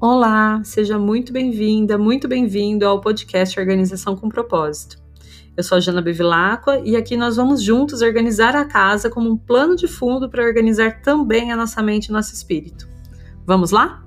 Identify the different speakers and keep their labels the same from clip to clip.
Speaker 1: Olá, seja muito bem-vinda, muito bem-vindo ao podcast Organização com Propósito. Eu sou a Jana Bevilacqua e aqui nós vamos juntos organizar a casa como um plano de fundo para organizar também a nossa mente e nosso espírito. Vamos lá?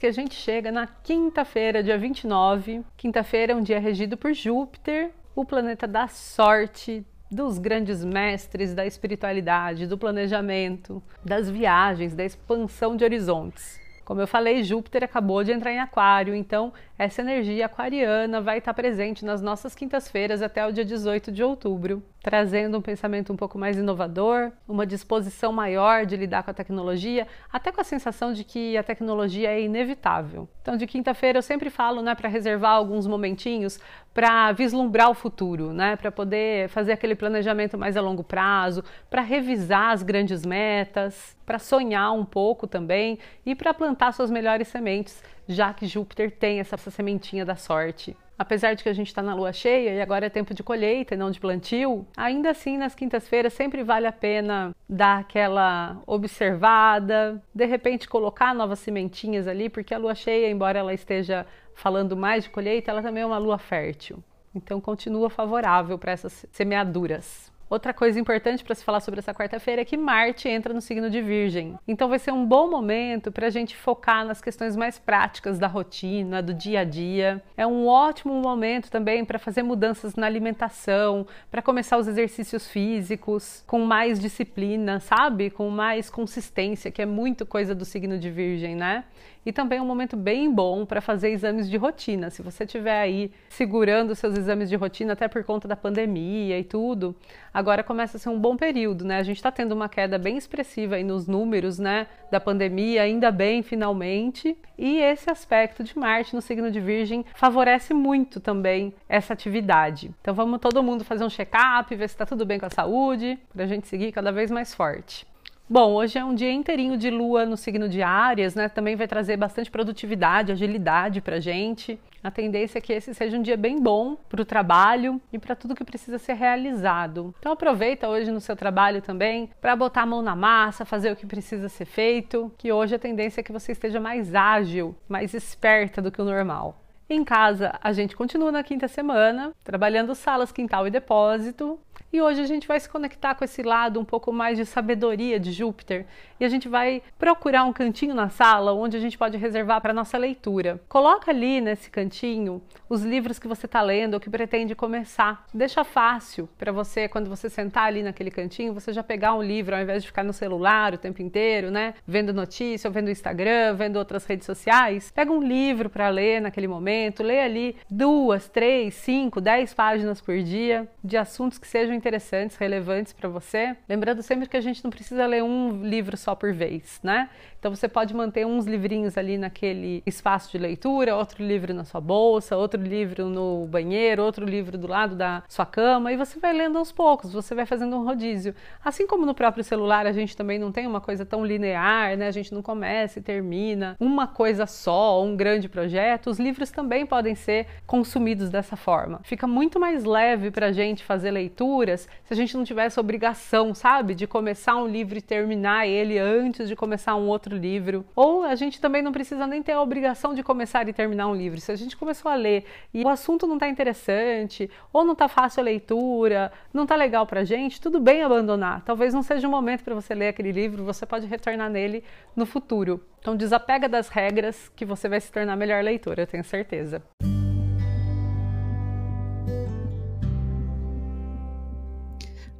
Speaker 1: Que a gente chega na quinta-feira, dia 29. Quinta-feira é um dia regido por Júpiter, o planeta da sorte, dos grandes mestres da espiritualidade, do planejamento, das viagens, da expansão de horizontes. Como eu falei, Júpiter acabou de entrar em Aquário, então essa energia aquariana vai estar presente nas nossas quintas-feiras até o dia 18 de outubro, trazendo um pensamento um pouco mais inovador, uma disposição maior de lidar com a tecnologia, até com a sensação de que a tecnologia é inevitável. Então, de quinta-feira eu sempre falo, né, para reservar alguns momentinhos para vislumbrar o futuro, né, para poder fazer aquele planejamento mais a longo prazo, para revisar as grandes metas, para sonhar um pouco também e para plantar suas melhores sementes já que Júpiter tem essa, essa sementinha da sorte. Apesar de que a gente está na lua cheia e agora é tempo de colheita e não de plantio, ainda assim nas quintas-feiras sempre vale a pena dar aquela observada, de repente colocar novas sementinhas ali, porque a lua cheia, embora ela esteja falando mais de colheita, ela também é uma lua fértil. Então continua favorável para essas semeaduras. Outra coisa importante para se falar sobre essa quarta-feira é que Marte entra no signo de Virgem. Então vai ser um bom momento para a gente focar nas questões mais práticas da rotina, do dia a dia. É um ótimo momento também para fazer mudanças na alimentação, para começar os exercícios físicos com mais disciplina, sabe? Com mais consistência, que é muito coisa do signo de Virgem, né? E também é um momento bem bom para fazer exames de rotina. Se você estiver aí segurando seus exames de rotina, até por conta da pandemia e tudo, agora começa a ser um bom período, né? A gente está tendo uma queda bem expressiva aí nos números, né, da pandemia, ainda bem, finalmente. E esse aspecto de Marte no signo de Virgem favorece muito também essa atividade. Então vamos todo mundo fazer um check-up, ver se está tudo bem com a saúde, para a gente seguir cada vez mais forte. Bom, hoje é um dia inteirinho de lua no signo de Áries, né? Também vai trazer bastante produtividade, agilidade pra gente. A tendência é que esse seja um dia bem bom para o trabalho e para tudo que precisa ser realizado. Então aproveita hoje no seu trabalho também para botar a mão na massa, fazer o que precisa ser feito, que hoje a tendência é que você esteja mais ágil, mais esperta do que o normal. Em casa, a gente continua na quinta semana, trabalhando salas, quintal e depósito. E hoje a gente vai se conectar com esse lado um pouco mais de sabedoria de Júpiter e a gente vai procurar um cantinho na sala onde a gente pode reservar para nossa leitura. Coloca ali nesse cantinho os livros que você está lendo ou que pretende começar. Deixa fácil para você quando você sentar ali naquele cantinho, você já pegar um livro ao invés de ficar no celular o tempo inteiro, né? Vendo notícia, ou vendo Instagram, vendo outras redes sociais. Pega um livro para ler naquele momento, lê ali duas, três, cinco, dez páginas por dia de assuntos que sejam interessantes, relevantes para você. Lembrando sempre que a gente não precisa ler um livro só por vez, né? Então você pode manter uns livrinhos ali naquele espaço de leitura, outro livro na sua bolsa, outro livro no banheiro, outro livro do lado da sua cama e você vai lendo aos poucos, você vai fazendo um rodízio. Assim como no próprio celular a gente também não tem uma coisa tão linear, né? A gente não começa e termina uma coisa só, um grande projeto. Os livros também podem ser consumidos dessa forma. Fica muito mais leve para a gente fazer leitura leituras se a gente não tivesse obrigação, sabe, de começar um livro e terminar ele antes de começar um outro livro. Ou a gente também não precisa nem ter a obrigação de começar e terminar um livro. Se a gente começou a ler e o assunto não está interessante, ou não está fácil a leitura, não está legal pra gente, tudo bem abandonar. Talvez não seja o momento para você ler aquele livro, você pode retornar nele no futuro. Então desapega das regras que você vai se tornar melhor leitora, eu tenho certeza.